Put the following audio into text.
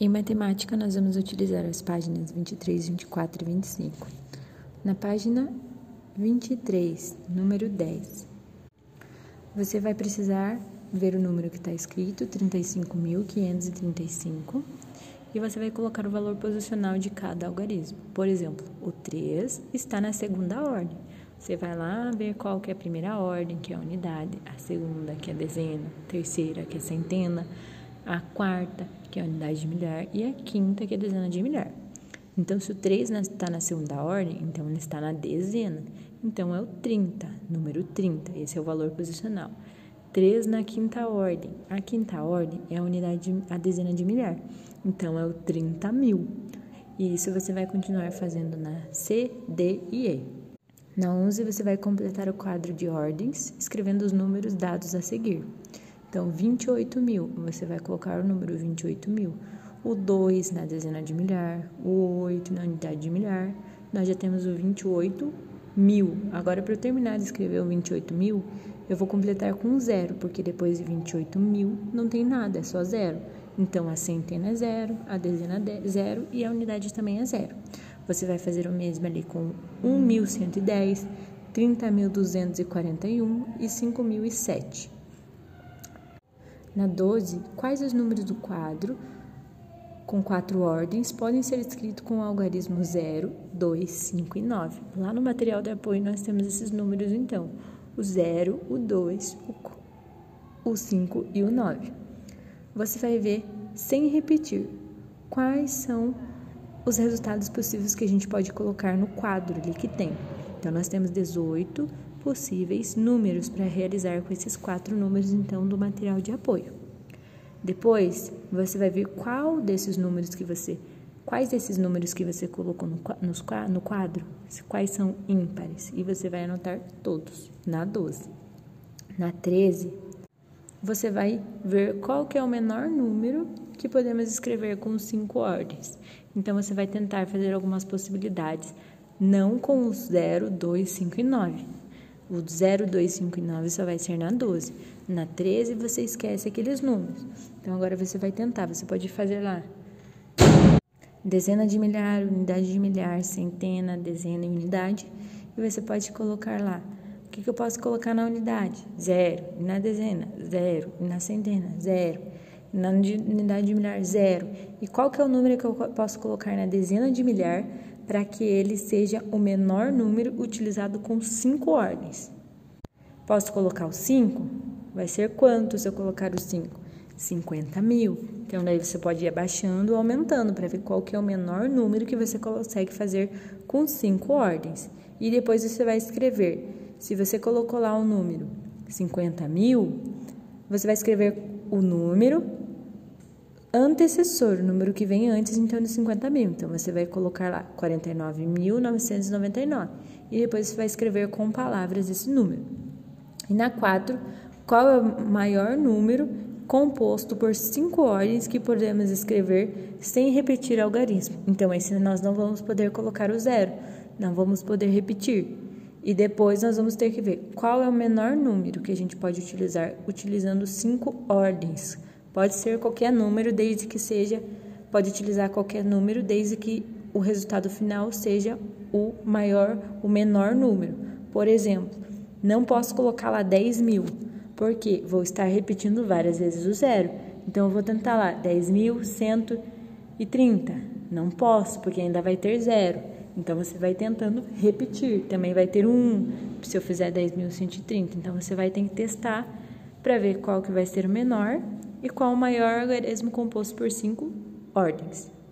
Em matemática, nós vamos utilizar as páginas 23, 24 e 25. Na página 23, número 10, você vai precisar ver o número que está escrito, 35.535, e você vai colocar o valor posicional de cada algarismo. Por exemplo, o 3 está na segunda ordem. Você vai lá ver qual que é a primeira ordem, que é a unidade, a segunda, que é a dezena, a terceira, que é a centena, a quarta, que é a unidade de milhar, e a quinta, que é a dezena de milhar. Então, se o 3 está na segunda ordem, então ele está na dezena. Então, é o 30, número 30, esse é o valor posicional. 3 na quinta ordem. A quinta ordem é a unidade, de, a dezena de milhar. Então, é o 30 mil. E isso você vai continuar fazendo na C, D e E. Na 11, você vai completar o quadro de ordens, escrevendo os números dados a seguir. Então, 28 mil, você vai colocar o número 28 mil. O 2 na dezena de milhar, o 8 na unidade de milhar. Nós já temos o 28 mil. Agora, para eu terminar de escrever o 28 mil, eu vou completar com zero, porque depois de 28 mil não tem nada, é só zero. Então, a centena é zero, a dezena é zero e a unidade também é zero. Você vai fazer o mesmo ali com 1.110, 30.241 e 5.007. Na 12, quais os números do quadro com quatro ordens podem ser escritos com o algarismo 0, 2, 5 e 9? Lá no material de apoio nós temos esses números então, o 0, o 2, o 5 e o 9. Você vai ver, sem repetir, quais são os resultados possíveis que a gente pode colocar no quadro ali que tem. Então, nós temos 18 possíveis números para realizar com esses quatro números, então, do material de apoio. Depois, você vai ver qual desses números que você, quais desses números que você colocou no, no quadro, quais são ímpares, e você vai anotar todos na 12. Na 13, você vai ver qual que é o menor número que podemos escrever com cinco ordens. Então, você vai tentar fazer algumas possibilidades, não com os 0, 2, 5 e 9 o 0, 2, 5 e 9 só vai ser na 12. Na 13 você esquece aqueles números. Então agora você vai tentar, você pode fazer lá dezena de milhar, unidade de milhar, centena, dezena e unidade. E você pode colocar lá. O que, que eu posso colocar na unidade? Zero. E na dezena? Zero. E na centena? Zero. E na unidade de milhar? Zero. E qual que é o número que eu posso colocar na dezena de milhar para que ele seja o menor número utilizado com cinco ordens. Posso colocar o 5? Vai ser quanto se eu colocar o 5? 50 mil. Então, daí você pode ir abaixando ou aumentando para ver qual que é o menor número que você consegue fazer com cinco ordens. E depois você vai escrever. Se você colocou lá o número 50 mil, você vai escrever o número antecessor, o número que vem antes então de 50 mil. Então você vai colocar lá 49.999 e depois você vai escrever com palavras esse número. E na 4, qual é o maior número composto por cinco ordens que podemos escrever sem repetir algarismo? Então esse nós não vamos poder colocar o zero, não vamos poder repetir. E depois nós vamos ter que ver qual é o menor número que a gente pode utilizar utilizando cinco ordens Pode ser qualquer número, desde que seja, pode utilizar qualquer número, desde que o resultado final seja o maior, o menor número. Por exemplo, não posso colocar lá 10 mil, porque vou estar repetindo várias vezes o zero. Então, eu vou tentar lá 10.130. Não posso, porque ainda vai ter zero. Então, você vai tentando repetir. Também vai ter um, se eu fizer 10.130. Então, você vai ter que testar para ver qual que vai ser o menor e qual o maior algarismo composto por cinco ordens.